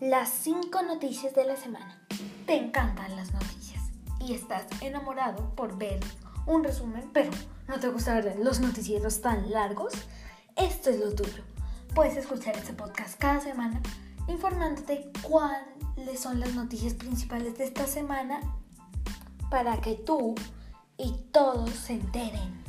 las 5 noticias de la semana. Te encantan las noticias y estás enamorado por ver un resumen, pero no te gusta ver los noticieros tan largos. Esto es lo tuyo. Puedes escuchar este podcast cada semana informándote cuáles son las noticias principales de esta semana para que tú y todos se enteren.